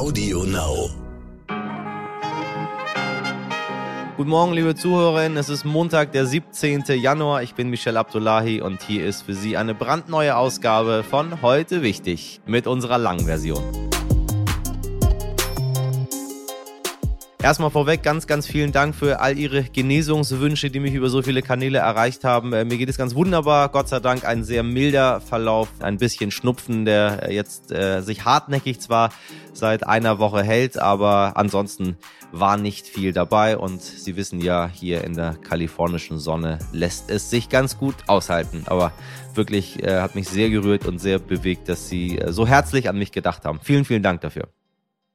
Audio Now. Guten Morgen, liebe Zuhörerinnen. Es ist Montag, der 17. Januar. Ich bin Michel Abdullahi und hier ist für Sie eine brandneue Ausgabe von Heute Wichtig mit unserer langen Version. Erstmal vorweg ganz, ganz vielen Dank für all Ihre Genesungswünsche, die mich über so viele Kanäle erreicht haben. Äh, mir geht es ganz wunderbar. Gott sei Dank ein sehr milder Verlauf. Ein bisschen Schnupfen, der jetzt äh, sich hartnäckig zwar seit einer Woche hält, aber ansonsten war nicht viel dabei. Und Sie wissen ja, hier in der kalifornischen Sonne lässt es sich ganz gut aushalten. Aber wirklich äh, hat mich sehr gerührt und sehr bewegt, dass Sie äh, so herzlich an mich gedacht haben. Vielen, vielen Dank dafür.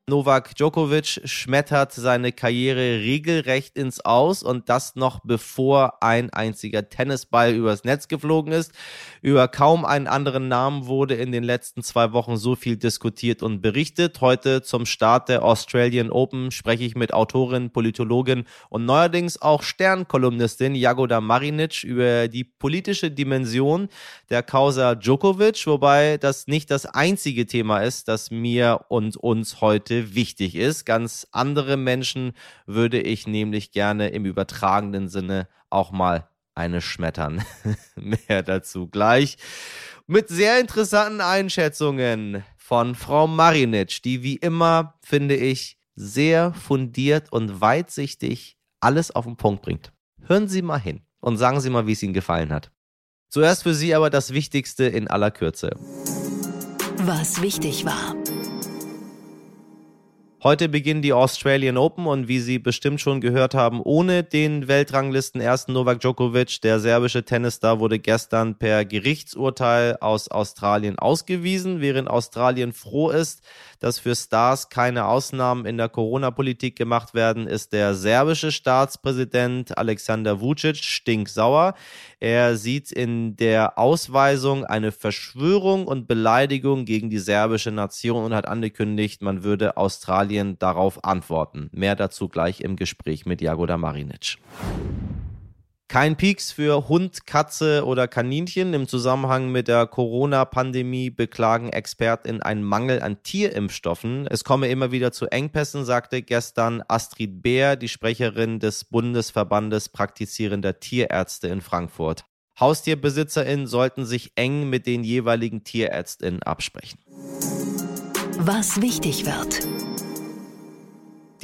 Novak Djokovic schmettert seine Karriere regelrecht ins Aus und das noch bevor ein einziger Tennisball übers Netz geflogen ist. Über kaum einen anderen Namen wurde in den letzten zwei Wochen so viel diskutiert und berichtet. Heute zum Start der Australian Open spreche ich mit Autorin, Politologin und neuerdings auch Sternkolumnistin Jagoda Marinic über die politische Dimension der Causa Djokovic, wobei das nicht das einzige Thema ist, das mir und uns heute heute wichtig ist. Ganz andere Menschen würde ich nämlich gerne im übertragenen Sinne auch mal eine schmettern. Mehr dazu gleich. Mit sehr interessanten Einschätzungen von Frau Marinic, die wie immer, finde ich, sehr fundiert und weitsichtig alles auf den Punkt bringt. Hören Sie mal hin und sagen Sie mal, wie es Ihnen gefallen hat. Zuerst für Sie aber das Wichtigste in aller Kürze. Was wichtig war. Heute beginnen die Australian Open und wie Sie bestimmt schon gehört haben, ohne den Weltranglisten ersten Novak Djokovic. Der serbische Tennisstar wurde gestern per Gerichtsurteil aus Australien ausgewiesen, während Australien froh ist, dass für Stars keine Ausnahmen in der Corona-Politik gemacht werden, ist der serbische Staatspräsident Alexander Vucic stinksauer. Er sieht in der Ausweisung eine Verschwörung und Beleidigung gegen die serbische Nation und hat angekündigt, man würde Australien darauf antworten. Mehr dazu gleich im Gespräch mit Jagoda Marinic. Kein Peaks für Hund, Katze oder Kaninchen. Im Zusammenhang mit der Corona-Pandemie beklagen ExpertInnen einen Mangel an Tierimpfstoffen. Es komme immer wieder zu Engpässen, sagte gestern Astrid Beer, die Sprecherin des Bundesverbandes praktizierender Tierärzte in Frankfurt. HaustierbesitzerInnen sollten sich eng mit den jeweiligen TierärztInnen absprechen. Was wichtig wird.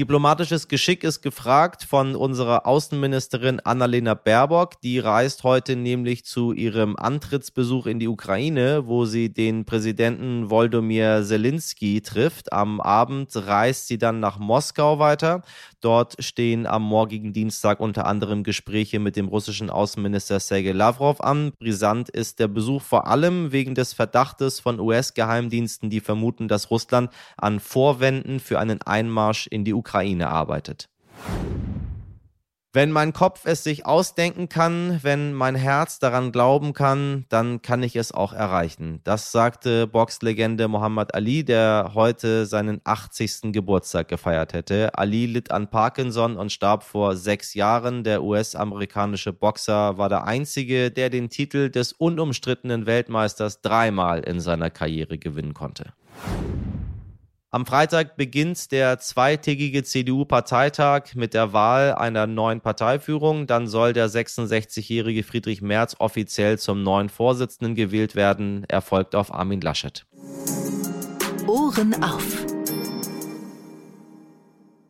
Diplomatisches Geschick ist gefragt von unserer Außenministerin Annalena Baerbock. Die reist heute nämlich zu ihrem Antrittsbesuch in die Ukraine, wo sie den Präsidenten Volodymyr Zelensky trifft. Am Abend reist sie dann nach Moskau weiter. Dort stehen am morgigen Dienstag unter anderem Gespräche mit dem russischen Außenminister Sergei Lavrov an. Brisant ist der Besuch vor allem wegen des Verdachtes von US-Geheimdiensten, die vermuten, dass Russland an Vorwänden für einen Einmarsch in die Ukraine arbeitet. Wenn mein Kopf es sich ausdenken kann, wenn mein Herz daran glauben kann, dann kann ich es auch erreichen. Das sagte Boxlegende Muhammad Ali, der heute seinen 80. Geburtstag gefeiert hätte. Ali litt an Parkinson und starb vor sechs Jahren. Der US-amerikanische Boxer war der einzige, der den Titel des unumstrittenen Weltmeisters dreimal in seiner Karriere gewinnen konnte. Am Freitag beginnt der zweitägige CDU-Parteitag mit der Wahl einer neuen Parteiführung. Dann soll der 66-jährige Friedrich Merz offiziell zum neuen Vorsitzenden gewählt werden. Er folgt auf Armin Laschet. Ohren auf.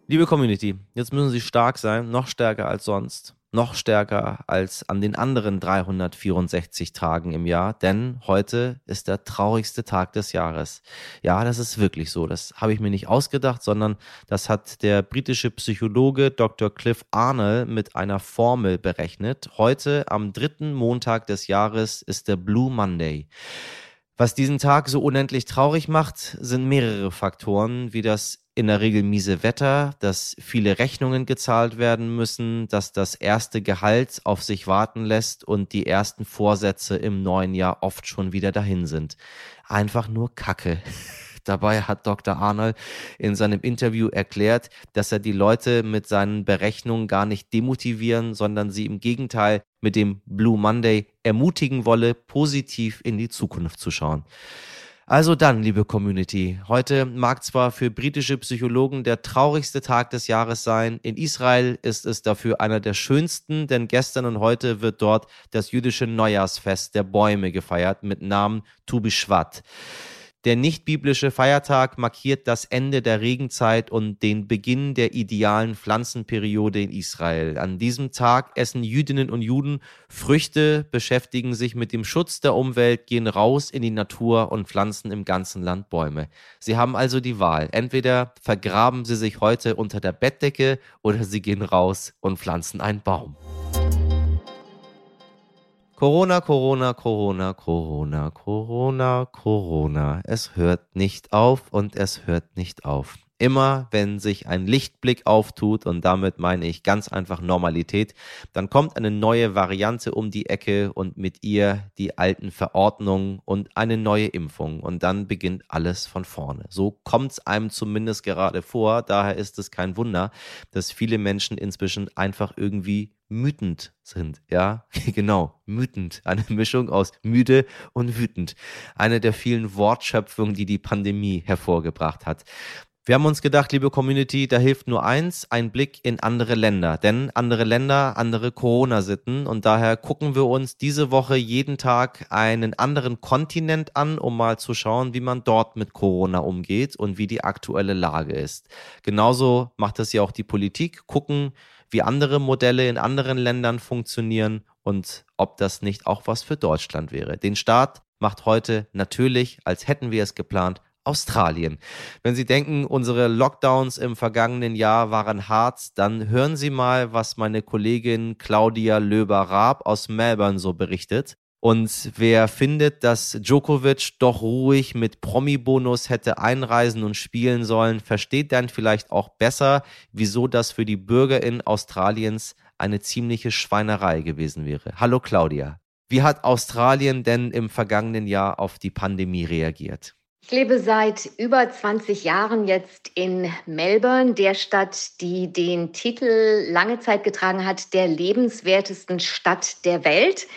Liebe Community, jetzt müssen Sie stark sein, noch stärker als sonst noch stärker als an den anderen 364 Tagen im Jahr, denn heute ist der traurigste Tag des Jahres. Ja, das ist wirklich so. Das habe ich mir nicht ausgedacht, sondern das hat der britische Psychologe Dr. Cliff Arnold mit einer Formel berechnet. Heute am dritten Montag des Jahres ist der Blue Monday. Was diesen Tag so unendlich traurig macht, sind mehrere Faktoren, wie das in der Regel miese Wetter, dass viele Rechnungen gezahlt werden müssen, dass das erste Gehalt auf sich warten lässt und die ersten Vorsätze im neuen Jahr oft schon wieder dahin sind. Einfach nur Kacke. Dabei hat Dr. Arnold in seinem Interview erklärt, dass er die Leute mit seinen Berechnungen gar nicht demotivieren, sondern sie im Gegenteil mit dem Blue Monday ermutigen wolle, positiv in die Zukunft zu schauen. Also dann, liebe Community, heute mag zwar für britische Psychologen der traurigste Tag des Jahres sein, in Israel ist es dafür einer der schönsten, denn gestern und heute wird dort das jüdische Neujahrsfest der Bäume gefeiert mit Namen Tu B'Shvat. Der nicht-biblische Feiertag markiert das Ende der Regenzeit und den Beginn der idealen Pflanzenperiode in Israel. An diesem Tag essen Jüdinnen und Juden Früchte, beschäftigen sich mit dem Schutz der Umwelt, gehen raus in die Natur und pflanzen im ganzen Land Bäume. Sie haben also die Wahl. Entweder vergraben sie sich heute unter der Bettdecke oder sie gehen raus und pflanzen einen Baum. Corona, Corona, Corona, Corona, Corona, Corona. Es hört nicht auf und es hört nicht auf. Immer wenn sich ein Lichtblick auftut, und damit meine ich ganz einfach Normalität, dann kommt eine neue Variante um die Ecke und mit ihr die alten Verordnungen und eine neue Impfung. Und dann beginnt alles von vorne. So kommt es einem zumindest gerade vor. Daher ist es kein Wunder, dass viele Menschen inzwischen einfach irgendwie wütend sind. Ja, genau, wütend. Eine Mischung aus müde und wütend. Eine der vielen Wortschöpfungen, die die Pandemie hervorgebracht hat. Wir haben uns gedacht, liebe Community, da hilft nur eins, ein Blick in andere Länder. Denn andere Länder, andere Corona-Sitten. Und daher gucken wir uns diese Woche jeden Tag einen anderen Kontinent an, um mal zu schauen, wie man dort mit Corona umgeht und wie die aktuelle Lage ist. Genauso macht es ja auch die Politik. Gucken, wie andere Modelle in anderen Ländern funktionieren und ob das nicht auch was für Deutschland wäre. Den Start macht heute natürlich, als hätten wir es geplant, Australien. Wenn Sie denken, unsere Lockdowns im vergangenen Jahr waren hart, dann hören Sie mal, was meine Kollegin Claudia Löber-Raab aus Melbourne so berichtet. Und wer findet, dass Djokovic doch ruhig mit Promi-Bonus hätte einreisen und spielen sollen, versteht dann vielleicht auch besser, wieso das für die BürgerInnen Australiens eine ziemliche Schweinerei gewesen wäre. Hallo Claudia. Wie hat Australien denn im vergangenen Jahr auf die Pandemie reagiert? Ich lebe seit über 20 Jahren jetzt in Melbourne, der Stadt, die den Titel lange Zeit getragen hat, der lebenswertesten Stadt der Welt.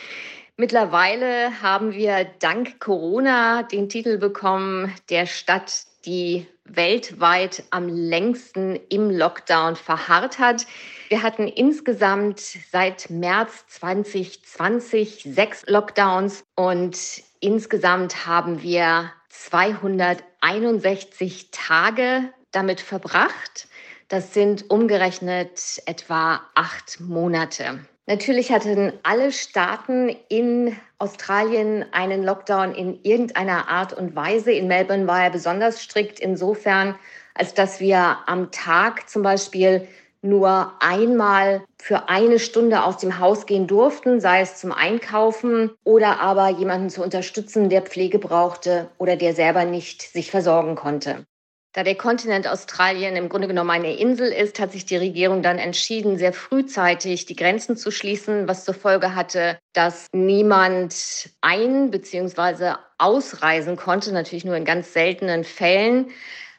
Mittlerweile haben wir dank Corona den Titel bekommen, der Stadt, die weltweit am längsten im Lockdown verharrt hat. Wir hatten insgesamt seit März 2020 sechs Lockdowns und insgesamt haben wir 261 Tage damit verbracht. Das sind umgerechnet etwa acht Monate. Natürlich hatten alle Staaten in Australien einen Lockdown in irgendeiner Art und Weise. In Melbourne war er besonders strikt insofern, als dass wir am Tag zum Beispiel nur einmal für eine Stunde aus dem Haus gehen durften, sei es zum Einkaufen oder aber jemanden zu unterstützen, der Pflege brauchte oder der selber nicht sich versorgen konnte. Da der Kontinent Australien im Grunde genommen eine Insel ist, hat sich die Regierung dann entschieden, sehr frühzeitig die Grenzen zu schließen, was zur Folge hatte, dass niemand ein- bzw. ausreisen konnte, natürlich nur in ganz seltenen Fällen.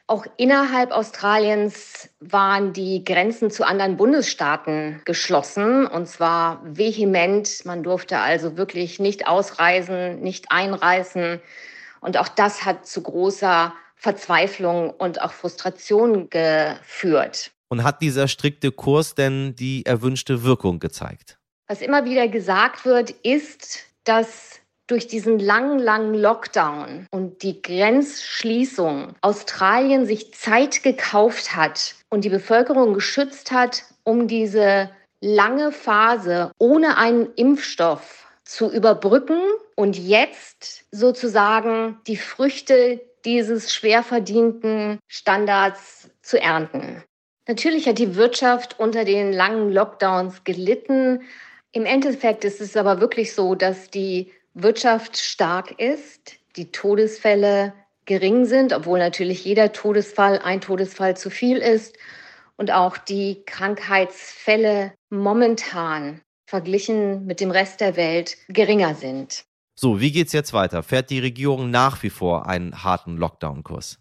Auch innerhalb Australiens waren die Grenzen zu anderen Bundesstaaten geschlossen und zwar vehement. Man durfte also wirklich nicht ausreisen, nicht einreisen. Und auch das hat zu großer Verzweiflung und auch Frustration geführt. Und hat dieser strikte Kurs denn die erwünschte Wirkung gezeigt? Was immer wieder gesagt wird, ist, dass durch diesen langen, langen Lockdown und die Grenzschließung Australien sich Zeit gekauft hat und die Bevölkerung geschützt hat, um diese lange Phase ohne einen Impfstoff zu überbrücken und jetzt sozusagen die Früchte dieses schwer verdienten Standards zu ernten. Natürlich hat die Wirtschaft unter den langen Lockdowns gelitten. Im Endeffekt ist es aber wirklich so, dass die Wirtschaft stark ist, die Todesfälle gering sind, obwohl natürlich jeder Todesfall ein Todesfall zu viel ist und auch die Krankheitsfälle momentan verglichen mit dem Rest der Welt geringer sind. So, wie geht's jetzt weiter? Fährt die Regierung nach wie vor einen harten Lockdown-Kurs?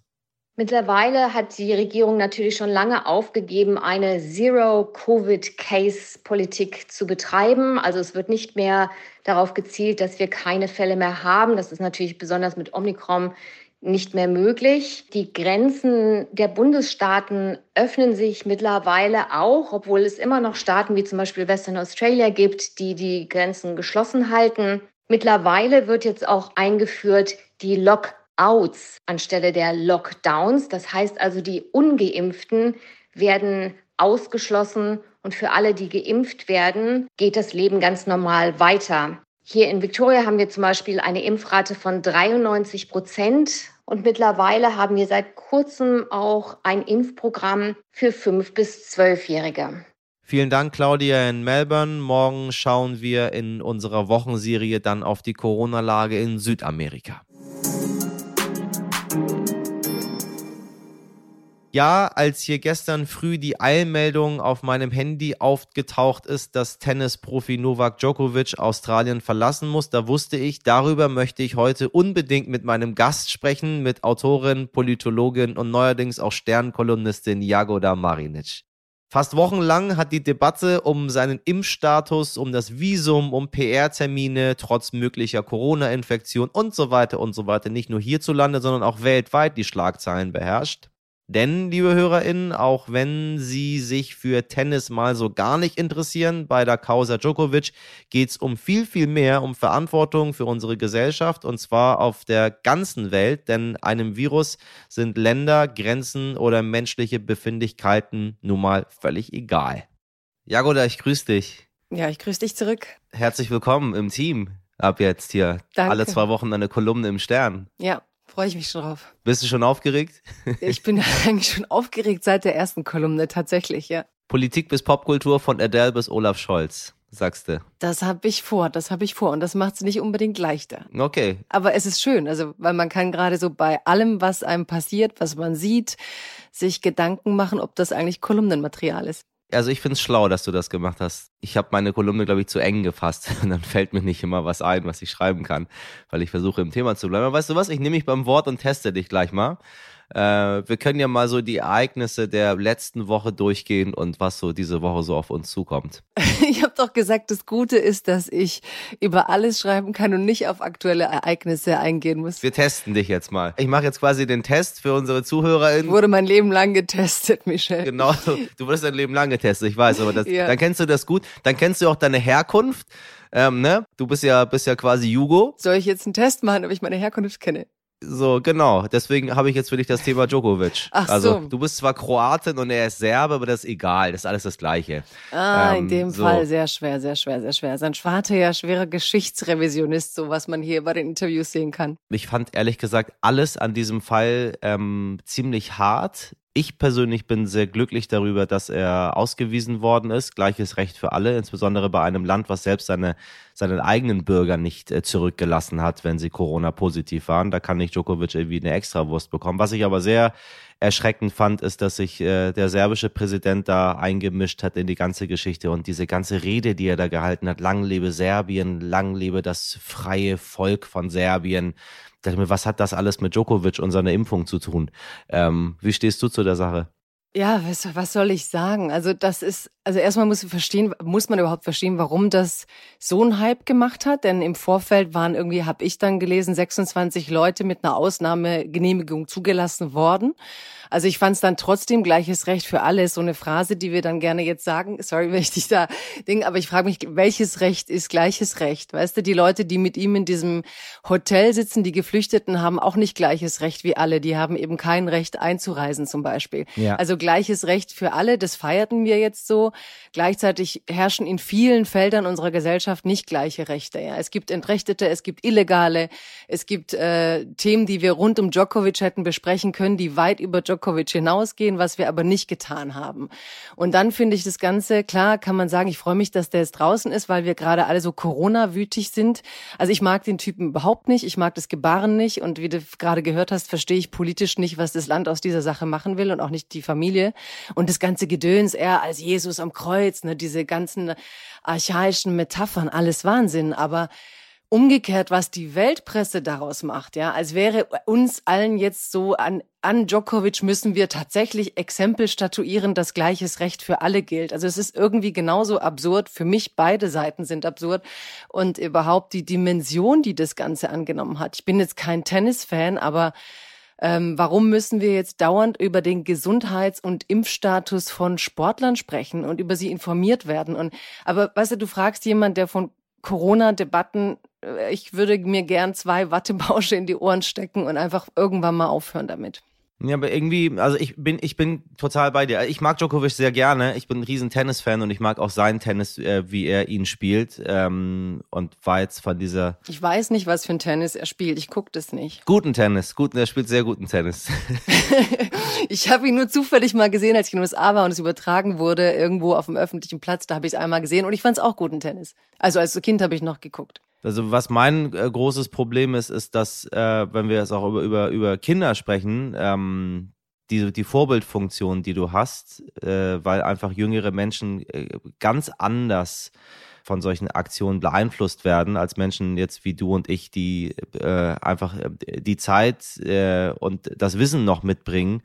Mittlerweile hat die Regierung natürlich schon lange aufgegeben, eine Zero-Covid-Case-Politik zu betreiben. Also es wird nicht mehr darauf gezielt, dass wir keine Fälle mehr haben. Das ist natürlich besonders mit Omikron nicht mehr möglich. Die Grenzen der Bundesstaaten öffnen sich mittlerweile auch, obwohl es immer noch Staaten wie zum Beispiel Western Australia gibt, die die Grenzen geschlossen halten. Mittlerweile wird jetzt auch eingeführt die Lockouts anstelle der Lockdowns. Das heißt also, die ungeimpften werden ausgeschlossen und für alle, die geimpft werden, geht das Leben ganz normal weiter. Hier in Victoria haben wir zum Beispiel eine Impfrate von 93 Prozent und mittlerweile haben wir seit kurzem auch ein Impfprogramm für 5- bis 12-Jährige. Vielen Dank, Claudia in Melbourne. Morgen schauen wir in unserer Wochenserie dann auf die Corona-Lage in Südamerika. Ja, als hier gestern früh die Eilmeldung auf meinem Handy aufgetaucht ist, dass Tennisprofi Novak Djokovic Australien verlassen muss, da wusste ich, darüber möchte ich heute unbedingt mit meinem Gast sprechen, mit Autorin, Politologin und neuerdings auch Sternkolumnistin Jagoda Marinic. Fast wochenlang hat die Debatte um seinen Impfstatus, um das Visum, um PR-Termine trotz möglicher Corona-Infektion und so weiter und so weiter nicht nur hierzulande, sondern auch weltweit die Schlagzeilen beherrscht. Denn, liebe HörerInnen, auch wenn Sie sich für Tennis mal so gar nicht interessieren, bei der Causa Djokovic geht es um viel, viel mehr, um Verantwortung für unsere Gesellschaft und zwar auf der ganzen Welt, denn einem Virus sind Länder, Grenzen oder menschliche Befindlichkeiten nun mal völlig egal. Jagoda, ich grüße dich. Ja, ich grüße dich zurück. Herzlich willkommen im Team. Ab jetzt hier. Danke. Alle zwei Wochen eine Kolumne im Stern. Ja, freue ich mich schon drauf. Bist du schon aufgeregt? Ich bin eigentlich schon aufgeregt seit der ersten Kolumne, tatsächlich, ja. Politik bis Popkultur von Adele bis Olaf Scholz, sagst du. Das habe ich vor, das habe ich vor. Und das macht es nicht unbedingt leichter. Okay. Aber es ist schön, also weil man kann gerade so bei allem, was einem passiert, was man sieht, sich Gedanken machen, ob das eigentlich Kolumnenmaterial ist. Also ich finde es schlau, dass du das gemacht hast. Ich habe meine Kolumne, glaube ich, zu eng gefasst. Und dann fällt mir nicht immer was ein, was ich schreiben kann, weil ich versuche im Thema zu bleiben. Aber weißt du was? Ich nehme mich beim Wort und teste dich gleich mal. Äh, wir können ja mal so die Ereignisse der letzten Woche durchgehen und was so diese Woche so auf uns zukommt. Ich habe doch gesagt, das Gute ist, dass ich über alles schreiben kann und nicht auf aktuelle Ereignisse eingehen muss. Wir testen dich jetzt mal. Ich mache jetzt quasi den Test für unsere ZuhörerInnen. Wurde mein Leben lang getestet, Michel. Genau, du wirst dein Leben lang getestet, ich weiß, aber das, Ja. dann kennst du das gut. Dann kennst du auch deine Herkunft. Ähm, ne? Du bist ja, bist ja quasi Jugo. Soll ich jetzt einen Test machen, ob ich meine Herkunft kenne? So, genau. Deswegen habe ich jetzt für dich das Thema Djokovic. Ach also, so. du bist zwar Kroatin und er ist Serbe, aber das ist egal. Das ist alles das Gleiche. Ah, Ähm, in dem so. Fall sehr schwer, sehr schwer, sehr schwer. Sein Vater ja schwerer Geschichtsrevisionist, so was man hier bei den Interviews sehen kann. Ich fand ehrlich gesagt alles an diesem Fall ähm, ziemlich hart. Ich persönlich bin sehr glücklich darüber, dass er ausgewiesen worden ist. Gleiches Recht für alle, insbesondere bei einem Land, was selbst seine, seinen eigenen Bürger nicht äh, zurückgelassen hat, wenn sie Corona-positiv waren. Da kann nicht Djokovic irgendwie eine Extrawurst bekommen. Was ich aber sehr erschreckend fand, ist, dass sich äh, der serbische Präsident da eingemischt hat in die ganze Geschichte und diese ganze Rede, die er da gehalten hat, lang lebe Serbien, lang lebe das freie Volk von Serbien. Da dachte mir, was hat das alles mit Djokovic und seiner Impfung zu tun? Ähm, wie stehst du zu der Sache? Ja, was, was soll ich sagen? Also das ist, also erstmal muss, ich verstehen, muss man überhaupt verstehen, warum das so einen Hype gemacht hat. Denn im Vorfeld waren irgendwie, habe ich dann gelesen, 26 Leute mit einer Ausnahmegenehmigung zugelassen worden. Also ich fand es dann trotzdem gleiches Recht für alle, ist so eine Phrase, die wir dann gerne jetzt sagen. Sorry, wenn ich dich da Ding, aber ich frage mich, welches Recht ist gleiches Recht? Weißt du, die Leute, die mit ihm in diesem Hotel sitzen, die Geflüchteten, haben auch nicht gleiches Recht wie alle. Die haben eben kein Recht einzureisen zum Beispiel. Ja. Also gleiches Recht für alle, das feierten wir jetzt so. Gleichzeitig herrschen in vielen Feldern unserer Gesellschaft nicht gleiche Rechte. Ja. Es gibt Entrechtete, es gibt Illegale, es gibt äh, Themen, die wir rund um Djokovic hätten besprechen können, die weit über Djokovic hinausgehen, was wir aber nicht getan haben. Und dann finde ich das Ganze, klar kann man sagen, ich freue mich, dass der jetzt draußen ist, weil wir gerade alle so Corona-wütig sind. Also ich mag den Typen überhaupt nicht, ich mag das Gebaren nicht und wie du gerade gehört hast, verstehe ich politisch nicht, was das Land aus dieser Sache machen will und auch nicht die Familie. Und das ganze Gedöns, er als Jesus am Kreuz, ne, diese ganzen archaischen Metaphern, alles Wahnsinn, aber Umgekehrt, was die Weltpresse daraus macht, ja, als wäre uns allen jetzt so an, an Djokovic müssen wir tatsächlich Exempel statuieren, dass gleiches Recht für alle gilt. Also es ist irgendwie genauso absurd. Für mich beide Seiten sind absurd. Und überhaupt die Dimension, die das Ganze angenommen hat. Ich bin jetzt kein Tennisfan, aber Ähm, warum müssen wir jetzt dauernd über den Gesundheits- und Impfstatus von Sportlern sprechen und über sie informiert werden? Und aber weißt du, du fragst jemand, der von Corona-Debatten, ich würde mir gern zwei Wattebausche in die Ohren stecken und einfach irgendwann mal aufhören damit. Ja, aber irgendwie, also ich bin, ich bin total bei dir. Ich mag Djokovic sehr gerne. Ich bin ein riesen Tennis-Fan und ich mag auch seinen Tennis, äh, wie er ihn spielt. Ähm, und war jetzt von dieser. Ich weiß nicht, was für ein Tennis er spielt. Ich gucke das nicht. Guten Tennis. Guten, er spielt sehr guten Tennis. ich habe ihn nur zufällig mal gesehen, als ich in den USA war und es übertragen wurde, irgendwo auf dem öffentlichen Platz. Da habe ich es einmal gesehen und ich fand es auch guten Tennis. Also als Kind habe ich noch geguckt. Also was mein äh, großes Problem ist, ist, dass äh, wenn wir jetzt auch über, über, über Kinder sprechen, ähm, die, die Vorbildfunktion, die du hast, äh, weil einfach jüngere Menschen äh, ganz anders von solchen Aktionen beeinflusst werden als Menschen jetzt wie du und ich, die äh, einfach äh, die Zeit äh, und das Wissen noch mitbringen,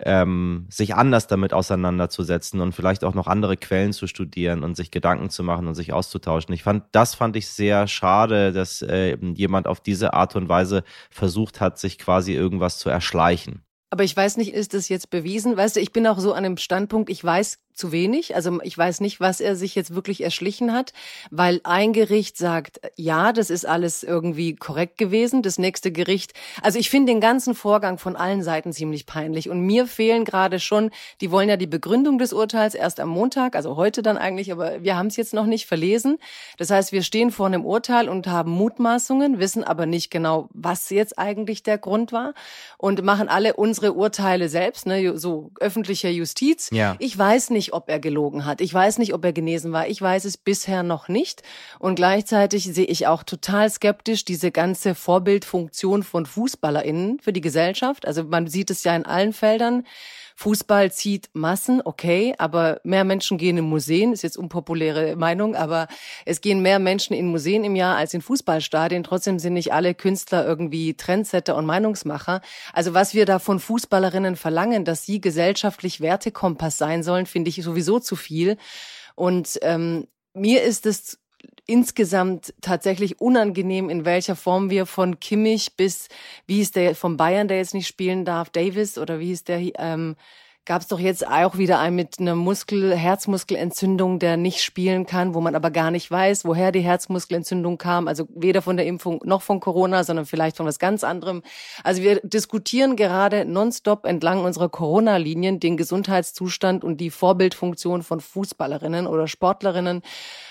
ähm, sich anders damit auseinanderzusetzen und vielleicht auch noch andere Quellen zu studieren und sich Gedanken zu machen und sich auszutauschen. Ich fand, das fand ich sehr schade, dass äh, jemand auf diese Art und Weise versucht hat, sich quasi irgendwas zu erschleichen. Aber ich weiß nicht, ist das jetzt bewiesen? Weißt du, ich bin auch so an dem Standpunkt, ich weiß zu wenig. Also ich weiß nicht, was er sich jetzt wirklich erschlichen hat, weil ein Gericht sagt, ja, das ist alles irgendwie korrekt gewesen. Das nächste Gericht, also ich finde den ganzen Vorgang von allen Seiten ziemlich peinlich. Und mir fehlen gerade schon, die wollen ja die Begründung des Urteils erst am Montag, also heute dann eigentlich, aber wir haben es jetzt noch nicht verlesen. Das heißt, wir stehen vor einem Urteil und haben Mutmaßungen, wissen aber nicht genau, was jetzt eigentlich der Grund war und machen alle unsere Urteile selbst, ne, so öffentlicher Justiz. Ja. Ich weiß nicht, nicht, ob er gelogen hat. Ich weiß nicht, ob er genesen war. Ich weiß es bisher noch nicht. Und gleichzeitig sehe ich auch total skeptisch diese ganze Vorbildfunktion von FußballerInnen für die Gesellschaft. Also man sieht es ja in allen Feldern. Fußball zieht Massen, okay, aber mehr Menschen gehen in Museen, ist jetzt unpopuläre Meinung, aber es gehen mehr Menschen in Museen im Jahr als in Fußballstadien. Trotzdem sind nicht alle Künstler irgendwie Trendsetter und Meinungsmacher. Also was wir da von Fußballerinnen verlangen, dass sie gesellschaftlich Wertekompass sein sollen, finde ich sowieso zu viel. Und ähm, mir ist es insgesamt tatsächlich unangenehm, in welcher Form wir von Kimmich bis, wie ist der von Bayern, der jetzt nicht spielen darf, Davis oder wie ist der, ähm, gab es doch jetzt auch wieder einen mit einer Muskel, Herzmuskelentzündung, der nicht spielen kann, wo man aber gar nicht weiß, woher die Herzmuskelentzündung kam. Also weder von der Impfung noch von Corona, sondern vielleicht von was ganz anderem. Also wir diskutieren gerade nonstop entlang unserer Corona-Linien den Gesundheitszustand und die Vorbildfunktion von Fußballerinnen oder Sportlerinnen.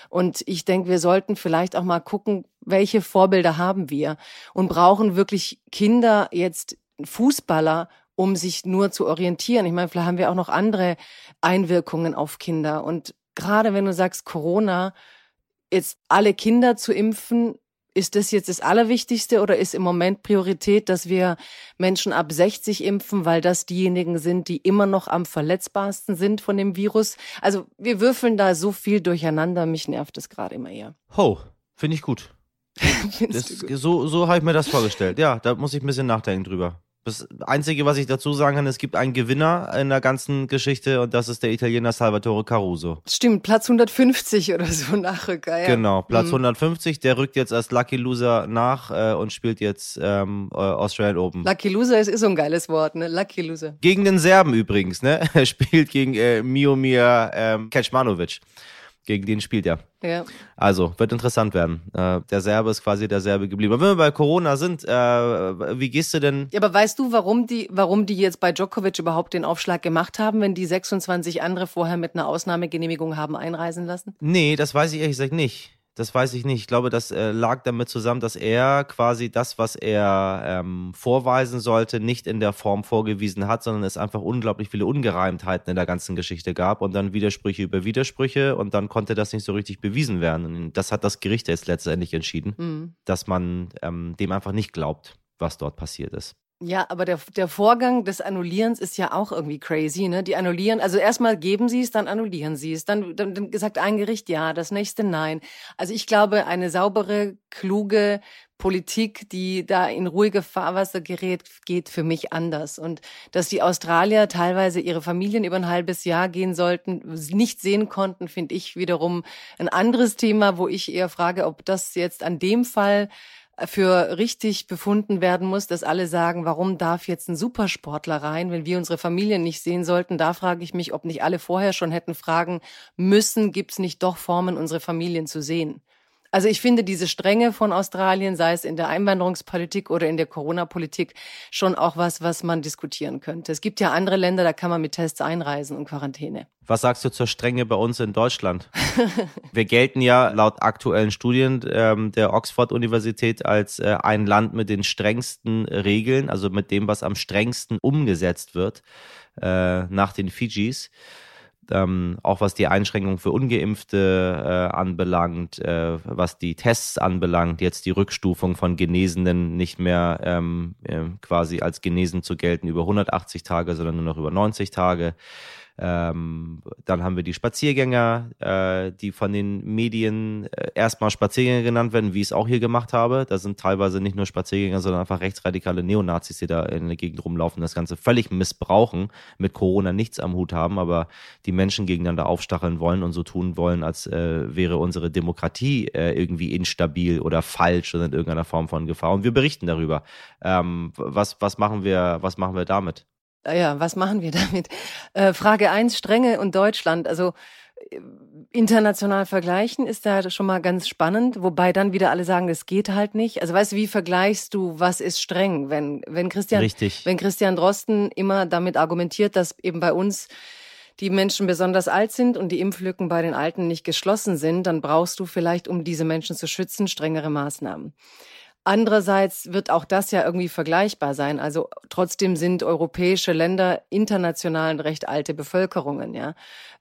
Und ich denke, wir sollten vielleicht auch mal gucken, welche Vorbilder haben wir und brauchen wirklich Kinder jetzt Fußballer, um sich nur zu orientieren. Ich meine, vielleicht haben wir auch noch andere Einwirkungen auf Kinder. Und gerade wenn du sagst Corona, jetzt alle Kinder zu impfen, ist das jetzt das Allerwichtigste oder ist im Moment Priorität, dass wir Menschen ab 60 impfen, weil das diejenigen sind, die immer noch am verletzbarsten sind von dem Virus? Also wir würfeln da so viel durcheinander, mich nervt das gerade immer eher. Ho, finde ich gut. das, gut. So, so habe ich mir das vorgestellt. Ja, da muss ich ein bisschen nachdenken drüber. Das Einzige, was ich dazu sagen kann, es gibt einen Gewinner in der ganzen Geschichte und das ist der Italiener Salvatore Caruso. Stimmt, Platz 150 oder so Nachrücker, ja. Genau, Platz mhm. 150, der rückt jetzt als Lucky Loser nach äh, und spielt jetzt ähm, äh, Australian Open. Lucky Loser ist, ist so ein geiles Wort, ne? Lucky Loser. Gegen den Serben übrigens, ne? Er spielt gegen äh, Miomir ähm, Kecmanovic. Gegen den spielt er. Ja. Also, wird interessant werden. Äh, der Serbe ist quasi der Serbe geblieben. Aber wenn wir bei Corona sind, äh, wie gehst du denn? Ja, aber weißt du, warum die, warum die jetzt bei Djokovic überhaupt den Aufschlag gemacht haben, wenn die 26 andere vorher mit einer Ausnahmegenehmigung haben einreisen lassen? Nee, das weiß ich ehrlich gesagt nicht. Das weiß ich nicht. Ich glaube, das äh, lag damit zusammen, dass er quasi das, was er ähm, vorweisen sollte, nicht in der Form vorgewiesen hat, sondern es einfach unglaublich viele Ungereimtheiten in der ganzen Geschichte gab und dann Widersprüche über Widersprüche und dann konnte das nicht so richtig bewiesen werden. Und das hat das Gericht jetzt letztendlich entschieden, mhm. dass man ähm, dem einfach nicht glaubt, was dort passiert ist. Ja, aber der, der Vorgang des Annullierens ist ja auch irgendwie crazy, ne? Die annullieren, also erstmal geben sie es, dann annullieren sie es. Dann, dann, dann sagt ein Gericht ja, das nächste nein. Also ich glaube, eine saubere, kluge Politik, die da in ruhige Fahrwasser gerät, geht für mich anders. Und dass die Australier teilweise ihre Familien über ein halbes Jahr gehen sollten, nicht sehen konnten, finde ich wiederum ein anderes Thema, wo ich eher frage, ob das jetzt an dem Fall für richtig befunden werden muss, dass alle sagen, warum darf jetzt ein Supersportler rein, wenn wir unsere Familien nicht sehen sollten? Da frage ich mich, ob nicht alle vorher schon hätten fragen müssen, gibt es nicht doch Formen, unsere Familien zu sehen? Also ich finde diese Strenge von Australien, sei es in der Einwanderungspolitik oder in der Corona-Politik, schon auch was, was man diskutieren könnte. Es gibt ja andere Länder, da kann man mit Tests einreisen und Quarantäne. Was sagst du zur Strenge bei uns in Deutschland? Wir gelten ja laut aktuellen Studien ähm, der Oxford-Universität als äh, ein Land mit den strengsten Regeln, also mit dem, was am strengsten umgesetzt wird äh, nach den Fidschis ähm, auch was die Einschränkung für Ungeimpfte äh, anbelangt, äh, was die Tests anbelangt, jetzt die Rückstufung von Genesenen nicht mehr ähm, äh, quasi als genesen zu gelten über 180 Tage, sondern nur noch über 90 Tage. Ähm, dann haben wir die Spaziergänger, äh, die von den Medien äh, erstmal Spaziergänger genannt werden, wie ich es auch hier gemacht habe. Da sind teilweise nicht nur Spaziergänger, sondern einfach rechtsradikale Neonazis, die da in der Gegend rumlaufen, das Ganze völlig missbrauchen, mit Corona nichts am Hut haben, aber die Menschen gegeneinander aufstacheln wollen und so tun wollen, als äh, wäre unsere Demokratie äh, irgendwie instabil oder falsch oder in irgendeiner Form von Gefahr. Und wir berichten darüber. Ähm, was, was machen wir, was machen wir damit? Ah ja, was machen wir damit? Äh, Frage eins: Strenge und Deutschland. Also äh, international vergleichen ist da schon mal ganz spannend, wobei dann wieder alle sagen, das geht halt nicht. Also weißt du, wie vergleichst du, was ist streng? Wenn, wenn Christian, Richtig. wenn Christian Drosten immer damit argumentiert, dass eben bei uns die Menschen besonders alt sind und die Impflücken bei den Alten nicht geschlossen sind, dann brauchst du vielleicht, um diese Menschen zu schützen, strengere Maßnahmen. Andererseits wird auch das ja irgendwie vergleichbar sein. Also trotzdem sind europäische Länder international recht alte Bevölkerungen. Ja,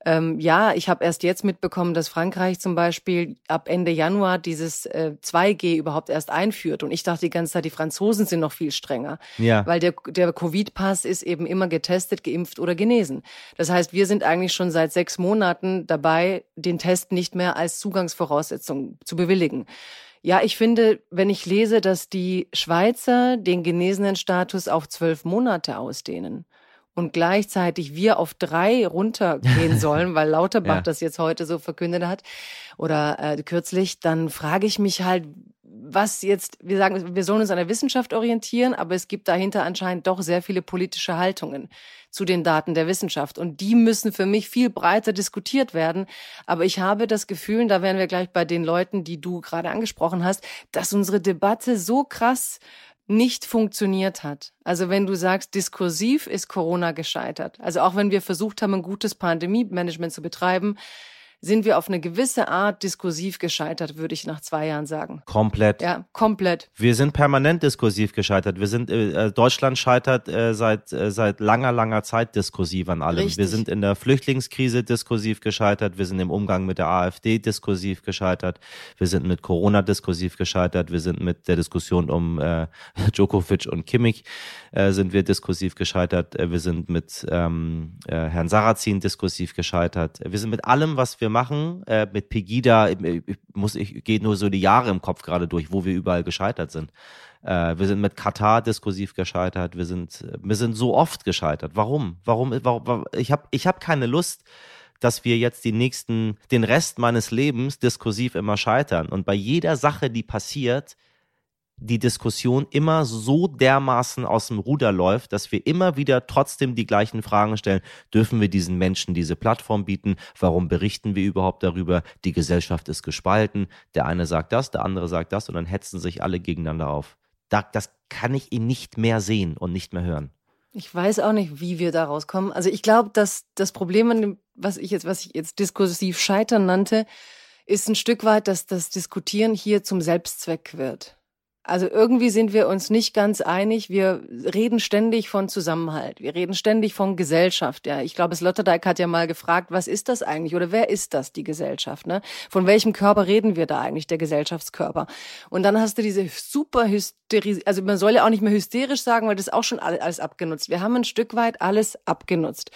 ähm, ja ich habe erst jetzt mitbekommen, dass Frankreich zum Beispiel ab Ende Januar dieses äh, 2G überhaupt erst einführt. Und ich dachte die ganze Zeit, die Franzosen sind noch viel strenger. Ja. Weil der, der Covid-Pass ist eben immer getestet, geimpft oder genesen. Das heißt, wir sind eigentlich schon seit sechs Monaten dabei, den Test nicht mehr als Zugangsvoraussetzung zu bewilligen. Ja, ich finde, wenn ich lese, dass die Schweizer den genesenen Status auf zwölf Monate ausdehnen und gleichzeitig wir auf drei runtergehen sollen, weil Lauterbach ja. das jetzt heute so verkündet hat oder äh, kürzlich, dann frage ich mich halt, was jetzt, wir sagen, wir sollen uns an der Wissenschaft orientieren, aber es gibt dahinter anscheinend doch sehr viele politische Haltungen zu den Daten der Wissenschaft. Und die müssen für mich viel breiter diskutiert werden. Aber ich habe das Gefühl, da wären wir gleich bei den Leuten, die du gerade angesprochen hast, dass unsere Debatte so krass nicht funktioniert hat. Also wenn du sagst, diskursiv ist Corona gescheitert. Also auch wenn wir versucht haben, ein gutes Pandemie-Management zu betreiben, sind wir auf eine gewisse Art diskursiv gescheitert, würde ich nach zwei Jahren sagen. Komplett. Ja, komplett. Wir sind permanent diskursiv gescheitert. Wir sind, äh, äh, Deutschland scheitert äh, seit, äh, seit langer, langer Zeit diskursiv an allem. Richtig. Wir sind in der Flüchtlingskrise diskursiv gescheitert. Wir sind im Umgang mit der AfD diskursiv gescheitert. Wir sind mit Corona diskursiv gescheitert. Wir sind mit der Diskussion um äh, Djokovic und Kimmich äh, sind wir diskursiv gescheitert. Wir sind mit ähm, äh, Herrn Sarrazin diskursiv gescheitert. Wir sind mit allem, was wir machen, äh, mit Pegida, ich, muss, ich gehe nur so die Jahre im Kopf gerade durch, wo wir überall gescheitert sind. Äh, wir sind mit Katar diskursiv gescheitert. Wir sind, wir sind so oft gescheitert. Warum? Warum? warum ich habe ich hab keine Lust, dass wir jetzt die nächsten, den Rest meines Lebens diskursiv immer scheitern. Und bei jeder Sache, die passiert, die Diskussion immer so dermaßen aus dem Ruder läuft, dass wir immer wieder trotzdem die gleichen Fragen stellen. Dürfen wir diesen Menschen diese Plattform bieten? Warum berichten wir überhaupt darüber? Die Gesellschaft ist gespalten. Der eine sagt das, der andere sagt das und dann hetzen sich alle gegeneinander auf. Das kann ich ihn nicht mehr sehen und nicht mehr hören. Ich weiß auch nicht, wie wir da rauskommen. Also ich glaube, dass das Problem, was ich jetzt, was ich jetzt diskursiv scheitern nannte, ist ein Stück weit, dass das Diskutieren hier zum Selbstzweck wird. Also irgendwie sind wir uns nicht ganz einig. Wir reden ständig von Zusammenhalt. Wir reden ständig von Gesellschaft. Ja, ich glaube, Sloterdijk hat ja mal gefragt, was ist das eigentlich oder wer ist das, die Gesellschaft? Ne? Von welchem Körper reden wir da eigentlich, der Gesellschaftskörper? Und dann hast du diese super Hysterie, also man soll ja auch nicht mehr hysterisch sagen, weil das ist auch schon alles abgenutzt. Wir haben ein Stück weit alles abgenutzt.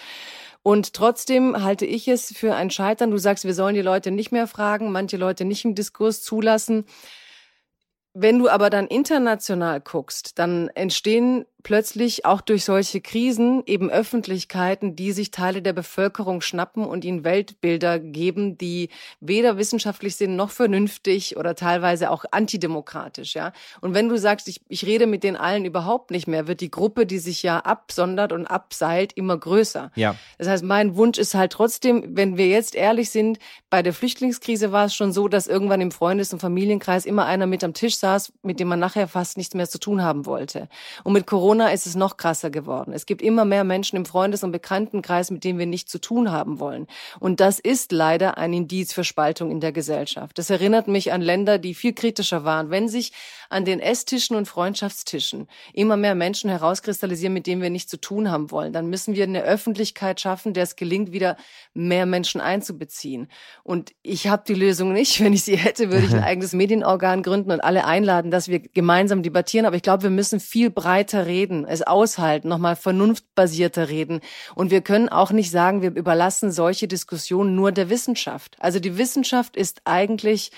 Und trotzdem halte ich es für ein Scheitern. Du sagst, wir sollen die Leute nicht mehr fragen, manche Leute nicht im Diskurs zulassen. Wenn du aber dann international guckst, dann entstehen plötzlich auch durch solche Krisen eben Öffentlichkeiten, die sich Teile der Bevölkerung schnappen und ihnen Weltbilder geben, die weder wissenschaftlich sind noch vernünftig oder teilweise auch antidemokratisch, ja. Und wenn du sagst, ich, ich rede mit den allen überhaupt nicht mehr, wird die Gruppe, die sich ja absondert und abseilt, immer größer. Ja. Das heißt, mein Wunsch ist halt trotzdem, wenn wir jetzt ehrlich sind, bei der Flüchtlingskrise war es schon so, dass irgendwann im Freundes- und Familienkreis immer einer mit am Tisch saß, mit dem man nachher fast nichts mehr zu tun haben wollte. Und mit Corona Corona ist es noch krasser geworden. Es gibt immer mehr Menschen im Freundes- und Bekanntenkreis, mit denen wir nichts zu tun haben wollen. Und das ist leider ein Indiz für Spaltung in der Gesellschaft. Das erinnert mich an Länder, die viel kritischer waren. Wenn sich an den Esstischen und Freundschaftstischen immer mehr Menschen herauskristallisieren, mit denen wir nichts zu tun haben wollen, dann müssen wir eine Öffentlichkeit schaffen, der es gelingt, wieder mehr Menschen einzubeziehen. Und ich habe die Lösung nicht. Wenn ich sie hätte, würde ich ein eigenes Medienorgan gründen und alle einladen, dass wir gemeinsam debattieren. Aber ich glaube, wir müssen viel breiter reden reden, es aushalten, nochmal vernunftbasierter reden. Und wir können auch nicht sagen, wir überlassen solche Diskussionen nur der Wissenschaft. Also die Wissenschaft ist eigentlich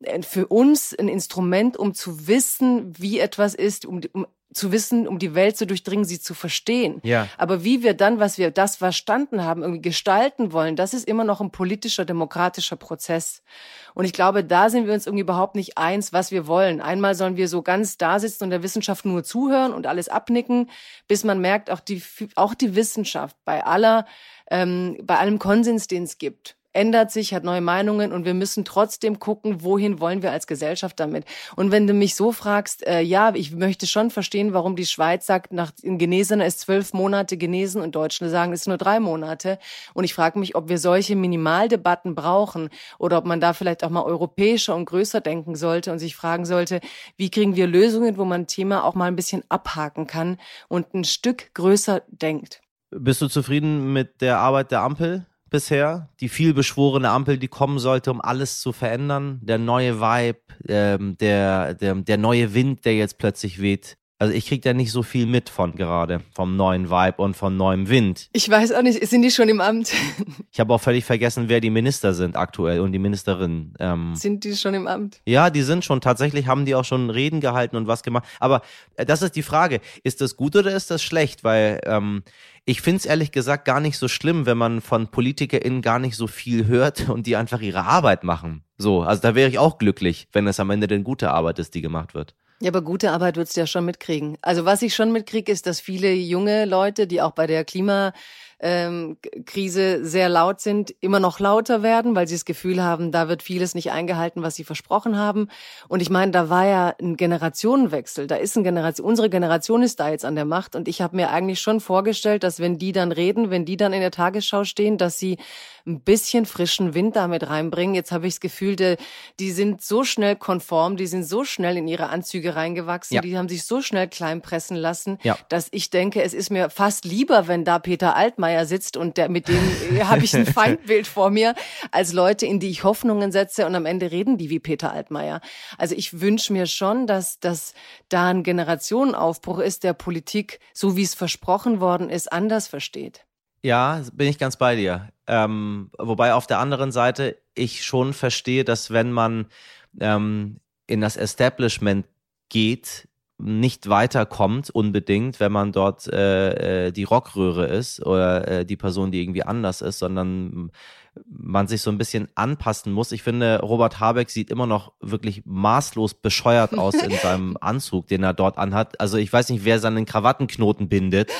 äh, für uns ein Instrument, um zu wissen, wie etwas ist, um, um zu wissen, um die Welt zu durchdringen, sie zu verstehen. Ja. Aber wie wir dann, was wir das verstanden haben, irgendwie gestalten wollen, das ist immer noch ein politischer, demokratischer Prozess. Und ich glaube, da sind wir uns irgendwie überhaupt nicht eins, was wir wollen. Einmal sollen wir so ganz da sitzen und der Wissenschaft nur zuhören und alles abnicken, bis man merkt, auch die, auch die Wissenschaft bei aller, ähm, bei allem Konsens, den es gibt, ändert sich, hat neue Meinungen und wir müssen trotzdem gucken, wohin wollen wir als Gesellschaft damit. Und wenn du mich so fragst, äh, ja, ich möchte schon verstehen, warum die Schweiz sagt, nach in Genesener ist zwölf Monate genesen und Deutschland sagen, es ist nur drei Monate. Und ich frage mich, ob wir solche Minimaldebatten brauchen oder ob man da vielleicht auch mal europäischer und größer denken sollte und sich fragen sollte, wie kriegen wir Lösungen, wo man ein Thema auch mal ein bisschen abhaken kann und ein Stück größer denkt. Bist du zufrieden mit der Arbeit der Ampel? Bisher. Die vielbeschworene Ampel, die kommen sollte, um alles zu verändern. Der neue Vibe, ähm, der, der, der neue Wind, der jetzt plötzlich weht. Also ich krieg da nicht so viel mit von gerade, vom neuen Vibe und von neuem Wind. Ich weiß auch nicht, sind die schon im Amt? Ich habe auch völlig vergessen, wer die Minister sind aktuell und die Ministerinnen. Ähm, sind die schon im Amt? Ja, die sind schon. Tatsächlich haben die auch schon Reden gehalten und was gemacht. Aber äh, das ist die Frage, ist das gut oder ist das schlecht? Weil ähm, ich finde es ehrlich gesagt gar nicht so schlimm, wenn man von PolitikerInnen gar nicht so viel hört und die einfach ihre Arbeit machen. So, also da wäre ich auch glücklich, wenn es am Ende denn gute Arbeit ist, die gemacht wird. Ja, aber gute Arbeit würdest du ja schon mitkriegen. Also was ich schon mitkriege, ist, dass viele junge Leute, die auch bei der Klima ähm, sehr laut sind, immer noch lauter werden, weil sie das Gefühl haben, da wird vieles nicht eingehalten, was sie versprochen haben. Und ich meine, da war ja ein Generationenwechsel. Da ist ein Generation, unsere Generation ist da jetzt an der Macht. Und ich habe mir eigentlich schon vorgestellt, dass wenn die dann reden, wenn die dann in der Tagesschau stehen, dass sie ein bisschen frischen Wind damit reinbringen. Jetzt habe ich das Gefühl, die, die sind so schnell konform, die sind so schnell in ihre Anzüge reingewachsen, ja. die haben sich so schnell klein pressen lassen, ja. dass ich denke, es ist mir fast lieber, wenn da Peter Altmaier sitzt und der, mit dem habe ich ein Feindbild vor mir, als Leute, in die ich Hoffnungen setze und am Ende reden die wie Peter Altmaier. Also ich wünsche mir schon, dass, dass da ein Generationenaufbruch ist, der Politik, so wie es versprochen worden ist, anders versteht. Ja, bin ich ganz bei dir. Ähm, wobei auf der anderen Seite ich schon verstehe, dass wenn man ähm, in das Establishment geht, nicht weiterkommt unbedingt, wenn man dort äh, äh, die Rockröhre ist oder äh, die Person, die irgendwie anders ist, sondern man sich so ein bisschen anpassen muss. Ich finde, Robert Habeck sieht immer noch wirklich maßlos bescheuert aus in seinem Anzug, den er dort anhat. Also ich weiß nicht, wer seinen Krawattenknoten bindet.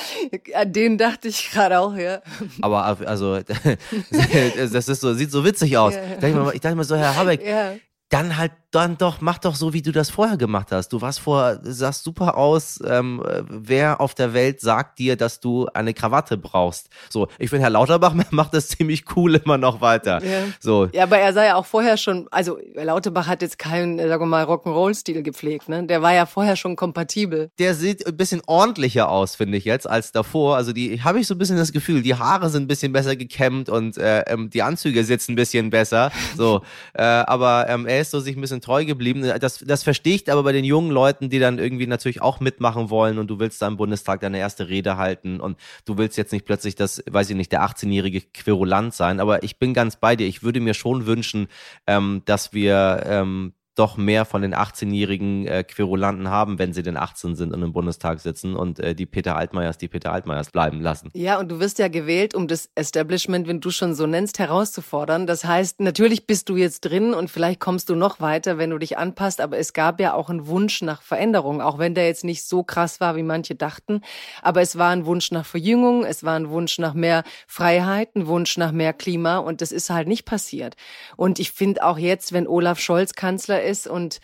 An den dachte ich gerade auch, ja. Aber also das ist so, sieht so witzig aus. Ja. Ich, dachte mir, ich dachte mir so, Herr Habeck, ja. dann halt dann doch, mach doch so, wie du das vorher gemacht hast. Du warst vor, sahst super aus. Ähm, wer auf der Welt sagt dir, dass du eine Krawatte brauchst? So, ich finde, Herr Lauterbach macht das ziemlich cool immer noch weiter. Ja. So. Ja, aber er sei ja auch vorher schon, also Lauterbach hat jetzt keinen, sagen wir mal, Rock'n'Roll-Stil gepflegt, ne? Der war ja vorher schon kompatibel. Der sieht ein bisschen ordentlicher aus, finde ich jetzt, als davor. Also die habe ich so ein bisschen das Gefühl, die Haare sind ein bisschen besser gekämmt und äh, ähm, die Anzüge sitzen ein bisschen besser. So, äh, aber ähm, er ist so sich ein bisschen treu geblieben. Das, das verstehe ich aber bei den jungen Leuten, die dann irgendwie natürlich auch mitmachen wollen und du willst da im Bundestag deine erste Rede halten und du willst jetzt nicht plötzlich das, weiß ich nicht, der 18-jährige Querulant sein. Aber ich bin ganz bei dir. Ich würde mir schon wünschen, ähm, dass wir ähm, doch mehr von den 18-jährigen äh, Querulanten haben, wenn sie denn 18 sind und im Bundestag sitzen und äh, die Peter Altmaiers, die Peter Altmaiers bleiben lassen. Ja, und du wirst ja gewählt, um das Establishment, wenn du schon so nennst, herauszufordern. Das heißt, natürlich bist du jetzt drin und vielleicht kommst du noch weiter, wenn du dich anpasst, aber es gab ja auch einen Wunsch nach Veränderung, auch wenn der jetzt nicht so krass war, wie manche dachten. Aber es war ein Wunsch nach Verjüngung, es war ein Wunsch nach mehr Freiheit, ein Wunsch nach mehr Klima und das ist halt nicht passiert. Und ich finde auch jetzt, wenn Olaf Scholz Kanzler ist und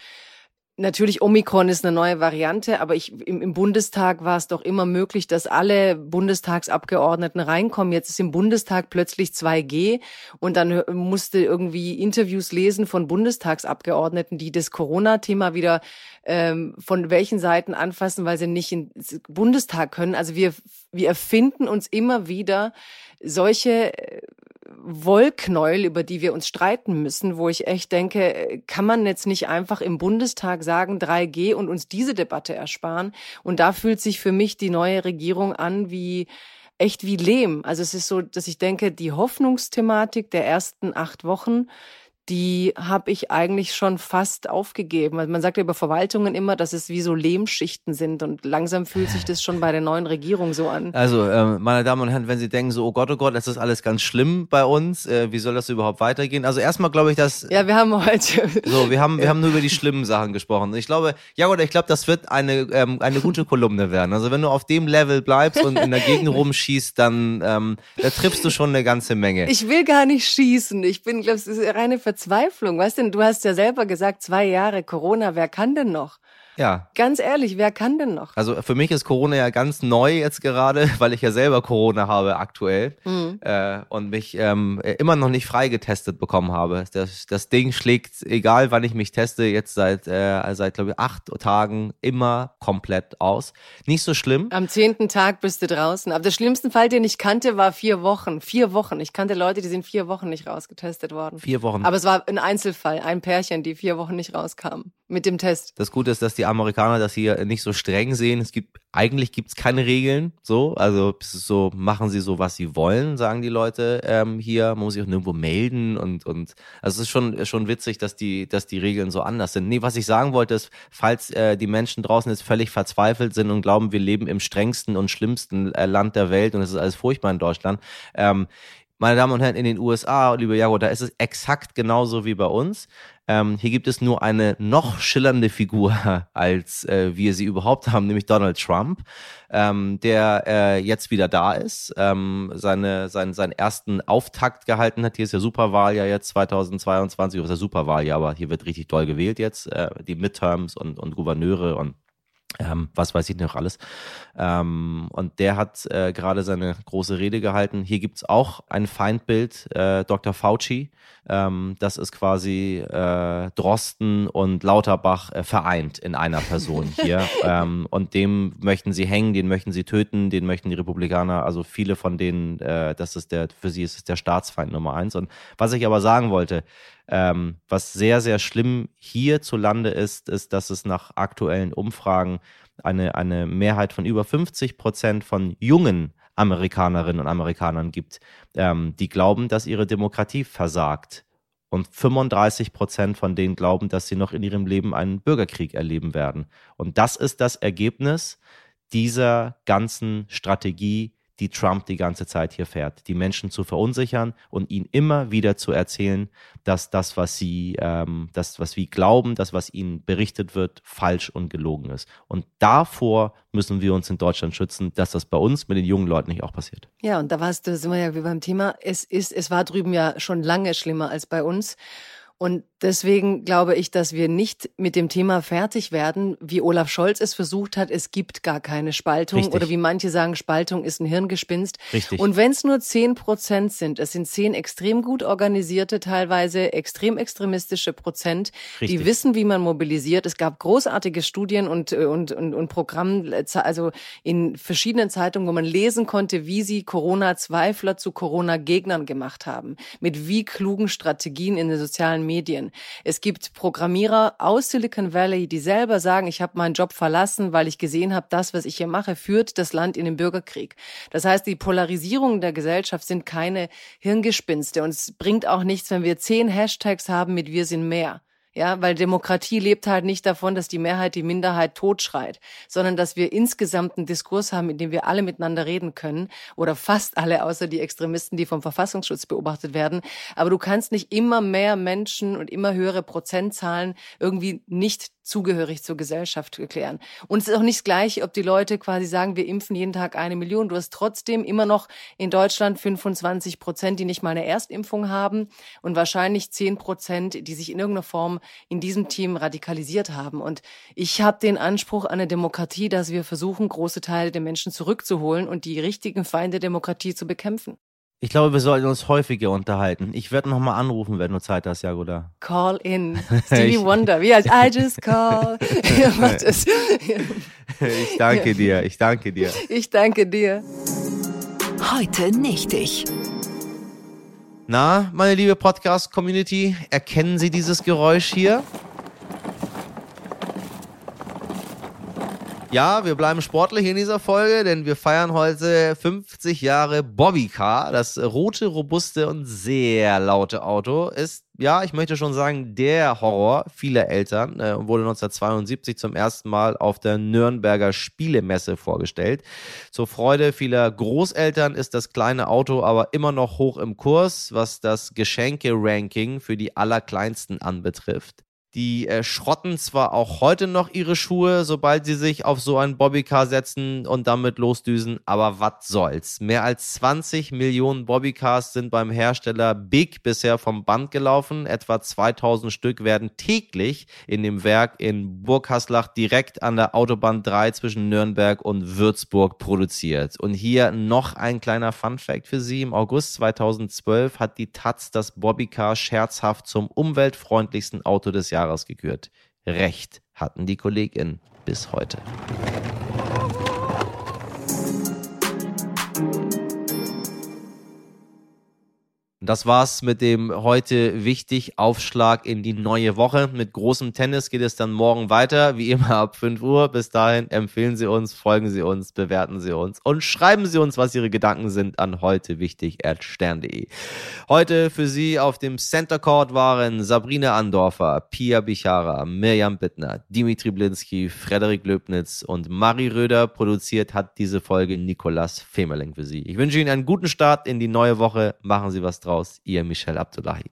Natürlich, Omikron ist eine neue Variante, aber ich, im, im, Bundestag war es doch immer möglich, dass alle Bundestagsabgeordneten reinkommen. Jetzt ist im Bundestag plötzlich 2G und dann musste irgendwie Interviews lesen von Bundestagsabgeordneten, die das Corona-Thema wieder ähm, von welchen Seiten anfassen, weil sie nicht ins Bundestag können. Also wir, wir erfinden uns immer wieder solche äh, Wollknäuel, über die wir uns streiten müssen, wo ich echt denke, kann man jetzt nicht einfach im Bundestag sagen 3G und uns diese Debatte ersparen? Und da fühlt sich für mich die neue Regierung an wie echt wie Lehm. Also es ist so, dass ich denke, die Hoffnungsthematik der ersten acht Wochen, die habe ich eigentlich schon fast aufgegeben. Also man sagt ja über Verwaltungen immer, dass es wie so Lehmschichten sind und langsam fühlt sich das schon bei der neuen Regierung so an. Also, äh, meine Damen und Herren, wenn Sie denken so, oh Gott, oh Gott, das ist alles ganz schlimm bei uns, äh, wie soll das überhaupt weitergehen? Also erstmal glaube ich, dass... Ja, wir haben heute... So, wir haben, wir haben nur über die schlimmen Sachen gesprochen. Ich glaube, ja oder ich glaube, das wird eine, ähm, eine gute Kolumne werden. Also wenn du auf dem Level bleibst und in der Gegend rumschießt, dann ähm, da triffst du schon eine ganze Menge. Ich will gar nicht schießen. Ich bin, glaube ich, reine Verzweiflung Verzweiflung. Weißt du, du hast ja selber gesagt, zwei Jahre Corona, wer kann denn noch? Ja. Ganz ehrlich, wer kann denn noch? Also für mich ist Corona ja ganz neu jetzt gerade, weil ich ja selber Corona habe aktuell mhm. äh, und mich ähm, immer noch nicht freigetestet bekommen habe. Das, das Ding schlägt, egal wann ich mich teste, jetzt seit, äh, seit glaube ich, acht Tagen immer komplett aus. Nicht so schlimm. Am zehnten Tag bist du draußen. Aber der schlimmste Fall, den ich kannte, war vier Wochen. Vier Wochen. Ich kannte Leute, die sind vier Wochen nicht rausgetestet worden. Vier Wochen. Aber es war ein Einzelfall, ein Pärchen, die vier Wochen nicht rauskamen mit dem Test. Das Gute ist, dass die Amerikaner das hier nicht so streng sehen. Es gibt eigentlich gibt's keine Regeln, so also es ist so machen sie so was sie wollen, sagen die Leute ähm, hier. Man muss sich auch nirgendwo melden und und also es ist schon schon witzig, dass die dass die Regeln so anders sind. Nee, was ich sagen wollte ist, falls äh, die Menschen draußen jetzt völlig verzweifelt sind und glauben, wir leben im strengsten und schlimmsten äh, Land der Welt und es ist alles furchtbar in Deutschland. Ähm, meine Damen und Herren, in den USA, liebe Jago, da ist es exakt genauso wie bei uns. Ähm, hier gibt es nur eine noch schillernde Figur, als äh, wir sie überhaupt haben, nämlich Donald Trump, ähm, der äh, jetzt wieder da ist, ähm, seine, seinen, seinen ersten Auftakt gehalten hat. Hier ist ja Superwahl ja jetzt 2022, oder ist ja Superwahl ja, aber hier wird richtig doll gewählt jetzt, äh, die Midterms und, und Gouverneure und ähm, was weiß ich noch alles. Ähm, und der hat äh, gerade seine große Rede gehalten. Hier gibt's auch ein Feindbild, äh, Dr. Fauci. Ähm, das ist quasi äh, Drosten und Lauterbach äh, vereint in einer Person hier. ähm, und dem möchten sie hängen, den möchten sie töten, den möchten die Republikaner, also viele von denen, äh, das ist der, für sie ist es der Staatsfeind Nummer eins. Und was ich aber sagen wollte, ähm, was sehr, sehr schlimm hierzulande ist, ist, dass es nach aktuellen Umfragen eine, eine Mehrheit von über 50 Prozent von jungen Amerikanerinnen und Amerikanern gibt, ähm, die glauben, dass ihre Demokratie versagt. Und 35 Prozent von denen glauben, dass sie noch in ihrem Leben einen Bürgerkrieg erleben werden. Und das ist das Ergebnis dieser ganzen Strategie, die Trump die ganze Zeit hier fährt. Die Menschen zu verunsichern und ihnen immer wieder zu erzählen, dass das, was sie, ähm, das, was wir glauben, das, was ihnen berichtet wird, falsch und gelogen ist. Und davor müssen wir uns in Deutschland schützen, dass das bei uns mit den jungen Leuten nicht auch passiert. Ja, und da warst du, sind wir ja wie beim Thema. Es ist, es war drüben ja schon lange schlimmer als bei uns. Und deswegen glaube ich, dass wir nicht mit dem Thema fertig werden, wie Olaf Scholz es versucht hat. Es gibt gar keine Spaltung Richtig. oder wie manche sagen, Spaltung ist ein Hirngespinst. Richtig. Und wenn es nur zehn Prozent sind, es sind zehn extrem gut organisierte, teilweise extrem extremistische Prozent, Richtig. die wissen, wie man mobilisiert. Es gab großartige Studien und, und, und, und Programme, also in verschiedenen Zeitungen, wo man lesen konnte, wie sie Corona-Zweifler zu Corona-Gegnern gemacht haben. Mit wie klugen Strategien in den sozialen Medien. Es gibt Programmierer aus Silicon Valley, die selber sagen, ich habe meinen Job verlassen, weil ich gesehen habe, das, was ich hier mache, führt das Land in den Bürgerkrieg. Das heißt, die Polarisierung der Gesellschaft sind keine Hirngespinste und es bringt auch nichts, wenn wir zehn Hashtags haben mit Wir sind mehr. Ja, weil Demokratie lebt halt nicht davon, dass die Mehrheit die Minderheit totschreit, sondern dass wir insgesamt einen Diskurs haben, in dem wir alle miteinander reden können oder fast alle, außer die Extremisten, die vom Verfassungsschutz beobachtet werden. Aber du kannst nicht immer mehr Menschen und immer höhere Prozentzahlen irgendwie nicht zugehörig zur Gesellschaft erklären. Und es ist auch nicht gleich, ob die Leute quasi sagen, wir impfen jeden Tag eine Million. Du hast trotzdem immer noch in Deutschland 25 Prozent, die nicht mal eine Erstimpfung haben und wahrscheinlich 10 Prozent, die sich in irgendeiner Form in diesem Team radikalisiert haben. Und ich habe den Anspruch an eine Demokratie, dass wir versuchen, große Teile der Menschen zurückzuholen und die richtigen Feinde Demokratie zu bekämpfen. Ich glaube, wir sollten uns häufiger unterhalten. Ich werde nochmal anrufen, wenn du Zeit hast, Jagoda. Call in. Stevie Wonder. Wie heißt I just call. ich danke dir. Ich danke dir. Ich danke dir. Heute nicht ich. Na, meine liebe Podcast-Community, erkennen Sie dieses Geräusch hier? Ja, wir bleiben sportlich in dieser Folge, denn wir feiern heute 50 Jahre Bobbycar. Das rote, robuste und sehr laute Auto ist, ja, ich möchte schon sagen, der Horror vieler Eltern äh, und wurde 1972 zum ersten Mal auf der Nürnberger Spielemesse vorgestellt. Zur Freude vieler Großeltern ist das kleine Auto aber immer noch hoch im Kurs, was das Geschenke-Ranking für die Allerkleinsten anbetrifft. Die äh, schrotten zwar auch heute noch ihre Schuhe, sobald sie sich auf so ein Bobbycar setzen und damit losdüsen, aber was soll's. Mehr als 20 Millionen Bobbycars sind beim Hersteller Big bisher vom Band gelaufen. Etwa 2000 Stück werden täglich in dem Werk in Burghaslach direkt an der Autobahn 3 zwischen Nürnberg und Würzburg produziert. Und hier noch ein kleiner Funfact für Sie. Im August 2012 hat die Taz das Bobbycar scherzhaft zum umweltfreundlichsten Auto des Jahres Jahres gekürt. Recht hatten die KollegInnen bis heute. Das war's mit dem heute wichtig Aufschlag in die neue Woche. Mit großem Tennis geht es dann morgen weiter, wie immer ab 5 Uhr. Bis dahin empfehlen Sie uns, folgen Sie uns, bewerten Sie uns und schreiben Sie uns, was Ihre Gedanken sind an heute wichtig stern.de. Heute für Sie auf dem Center Court waren Sabrina Andorfer, Pia Bichara, Mirjam Bittner, Dimitri Blinski, Frederik Löbnitz und Marie Röder. Produziert hat diese Folge Nikolas Femerling für Sie. Ich wünsche Ihnen einen guten Start in die neue Woche. Machen Sie was draus raus, ihr Michel Abdullahi.